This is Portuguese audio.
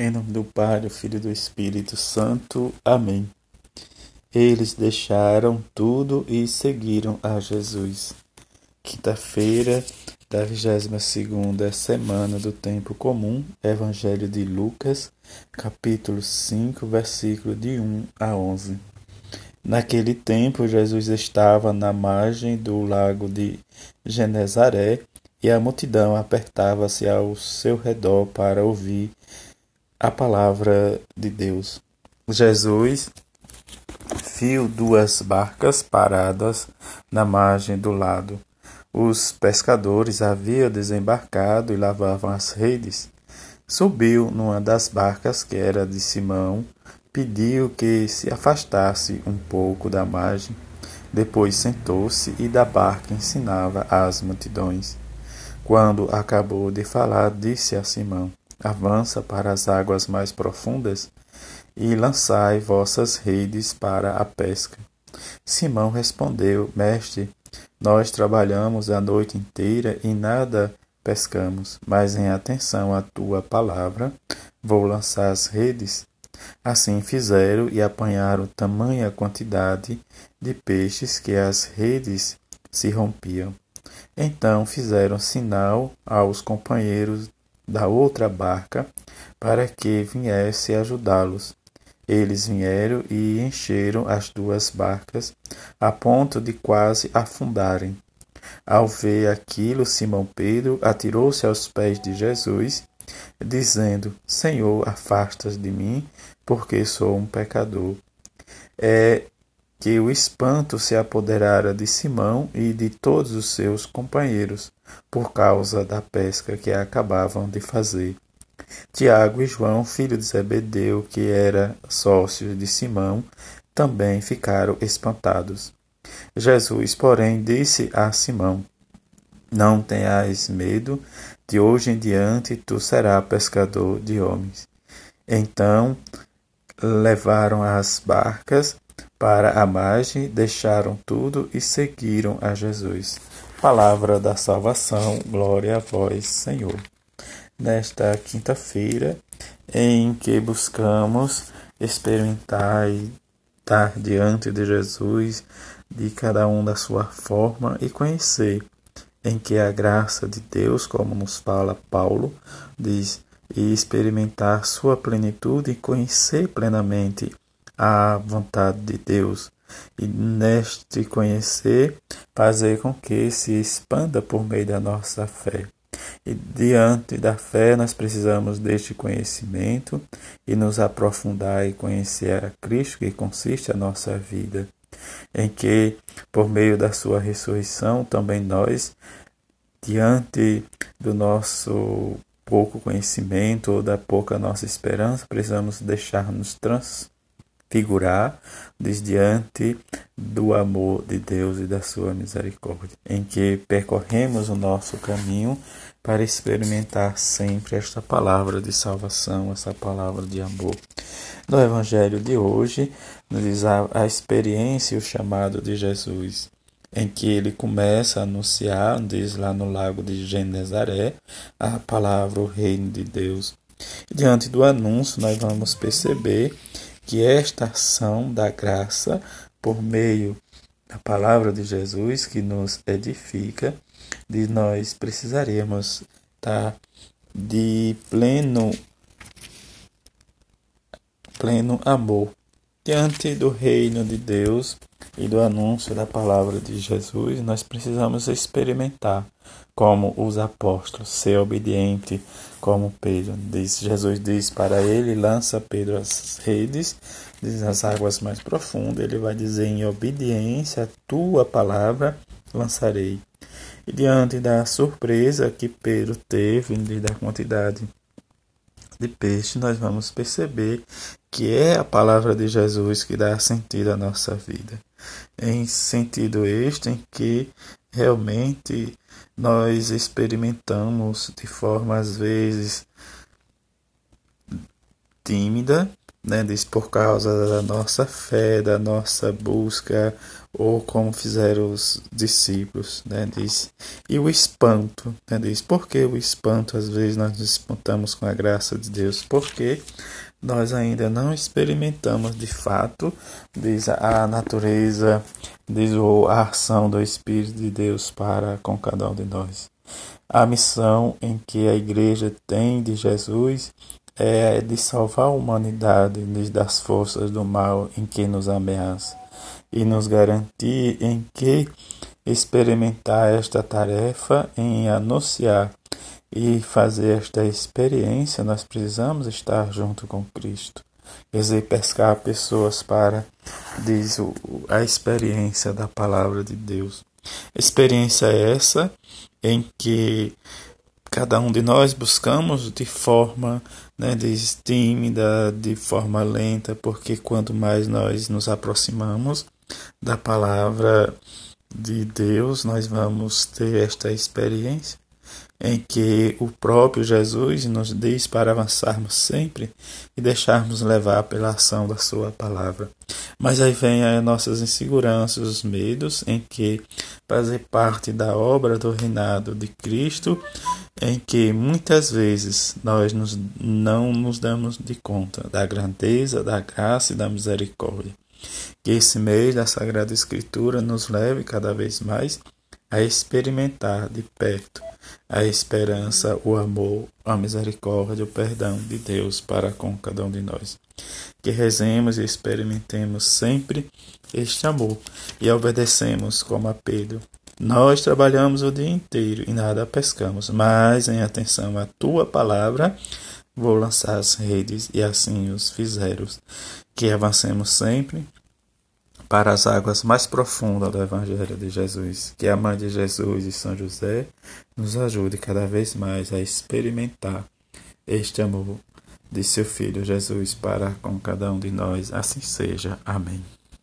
Em nome do Pai, do Filho e do Espírito Santo. Amém. Eles deixaram tudo e seguiram a Jesus. Quinta-feira da 22 semana do tempo comum, Evangelho de Lucas, capítulo 5, versículo de 1 a 11. Naquele tempo, Jesus estava na margem do lago de Genezaré e a multidão apertava-se ao seu redor para ouvir a palavra de Deus. Jesus viu duas barcas paradas na margem do lado. Os pescadores haviam desembarcado e lavavam as redes. Subiu numa das barcas, que era de Simão, pediu que se afastasse um pouco da margem. Depois sentou-se e da barca ensinava às multidões. Quando acabou de falar, disse a Simão: avança para as águas mais profundas e lançai vossas redes para a pesca. Simão respondeu: Mestre, nós trabalhamos a noite inteira e nada pescamos, mas em atenção à tua palavra, vou lançar as redes. Assim fizeram e apanharam tamanha quantidade de peixes que as redes se rompiam. Então fizeram sinal aos companheiros da outra barca para que viesse ajudá-los. Eles vieram e encheram as duas barcas a ponto de quase afundarem. Ao ver aquilo, Simão Pedro atirou-se aos pés de Jesus, dizendo: Senhor, afastas de mim, porque sou um pecador. É que o espanto se apoderara de Simão e de todos os seus companheiros, por causa da pesca que acabavam de fazer. Tiago e João, filho de Zebedeu, que era sócio de Simão, também ficaram espantados. Jesus, porém, disse a Simão: Não tenhas medo, de hoje em diante tu serás pescador de homens. Então levaram as barcas para a margem, deixaram tudo e seguiram a Jesus. Palavra da salvação, glória a vós, Senhor. Nesta quinta-feira, em que buscamos experimentar e estar diante de Jesus, de cada um da sua forma e conhecer em que a graça de Deus, como nos fala Paulo, diz, e experimentar sua plenitude e conhecer plenamente a vontade de Deus e neste conhecer fazer com que se expanda por meio da nossa fé. E diante da fé nós precisamos deste conhecimento e nos aprofundar e conhecer a Cristo que consiste a nossa vida, em que por meio da sua ressurreição também nós diante do nosso pouco conhecimento ou da pouca nossa esperança, precisamos deixar-nos trans figurar diante do amor de Deus e da sua misericórdia, em que percorremos o nosso caminho para experimentar sempre esta palavra de salvação, essa palavra de amor. No Evangelho de hoje, nos diz a, a experiência e o chamado de Jesus, em que ele começa a anunciar, diz lá no lago de Genezaré, a palavra, o reino de Deus. Diante do anúncio, nós vamos perceber que esta ação da graça, por meio da palavra de Jesus que nos edifica, de nós precisaremos estar de pleno pleno amor diante do reino de Deus e do anúncio da palavra de Jesus, nós precisamos experimentar como os apóstolos, ser obediente como Pedro. Diz, Jesus diz para ele, lança Pedro as redes, diz as águas mais profundas, ele vai dizer em obediência a tua palavra lançarei. E diante da surpresa que Pedro teve da quantidade de peixe, nós vamos perceber que é a palavra de Jesus que dá sentido à nossa vida. Em sentido este em que realmente nós experimentamos de forma às vezes tímida, né, diz por causa da nossa fé, da nossa busca, ou como fizeram os discípulos, né, diz. E o espanto, né, diz, por que o espanto às vezes nós nos espantamos com a graça de Deus? Porque nós ainda não experimentamos de fato, diz a natureza, diz a ação do Espírito de Deus para com cada um de nós. A missão em que a igreja tem de Jesus é de salvar a humanidade das forças do mal em que nos ameaça e nos garantir em que experimentar esta tarefa em anunciar e fazer esta experiência, nós precisamos estar junto com Cristo. Quer dizer, pescar pessoas para, diz a experiência da palavra de Deus. Experiência essa em que cada um de nós buscamos de forma né, de tímida, de forma lenta, porque quanto mais nós nos aproximamos da palavra de Deus, nós vamos ter esta experiência em que o próprio Jesus nos diz para avançarmos sempre e deixarmos levar pela ação da Sua palavra. Mas aí vem as nossas inseguranças, os medos, em que fazer parte da obra do reinado de Cristo, em que muitas vezes nós nos, não nos damos de conta da grandeza, da graça e da misericórdia. Que esse mês da Sagrada Escritura nos leve cada vez mais a experimentar de perto a esperança, o amor, a misericórdia, o perdão de Deus para com cada um de nós. Que rezemos e experimentemos sempre este amor e obedecemos como a Pedro. Nós trabalhamos o dia inteiro e nada pescamos, mas em atenção à tua palavra vou lançar as redes e assim os fizeram. Que avancemos sempre para as águas mais profundas do Evangelho de Jesus. Que a Mãe de Jesus e São José nos ajude cada vez mais a experimentar este amor de seu Filho Jesus para com cada um de nós. Assim seja. Amém.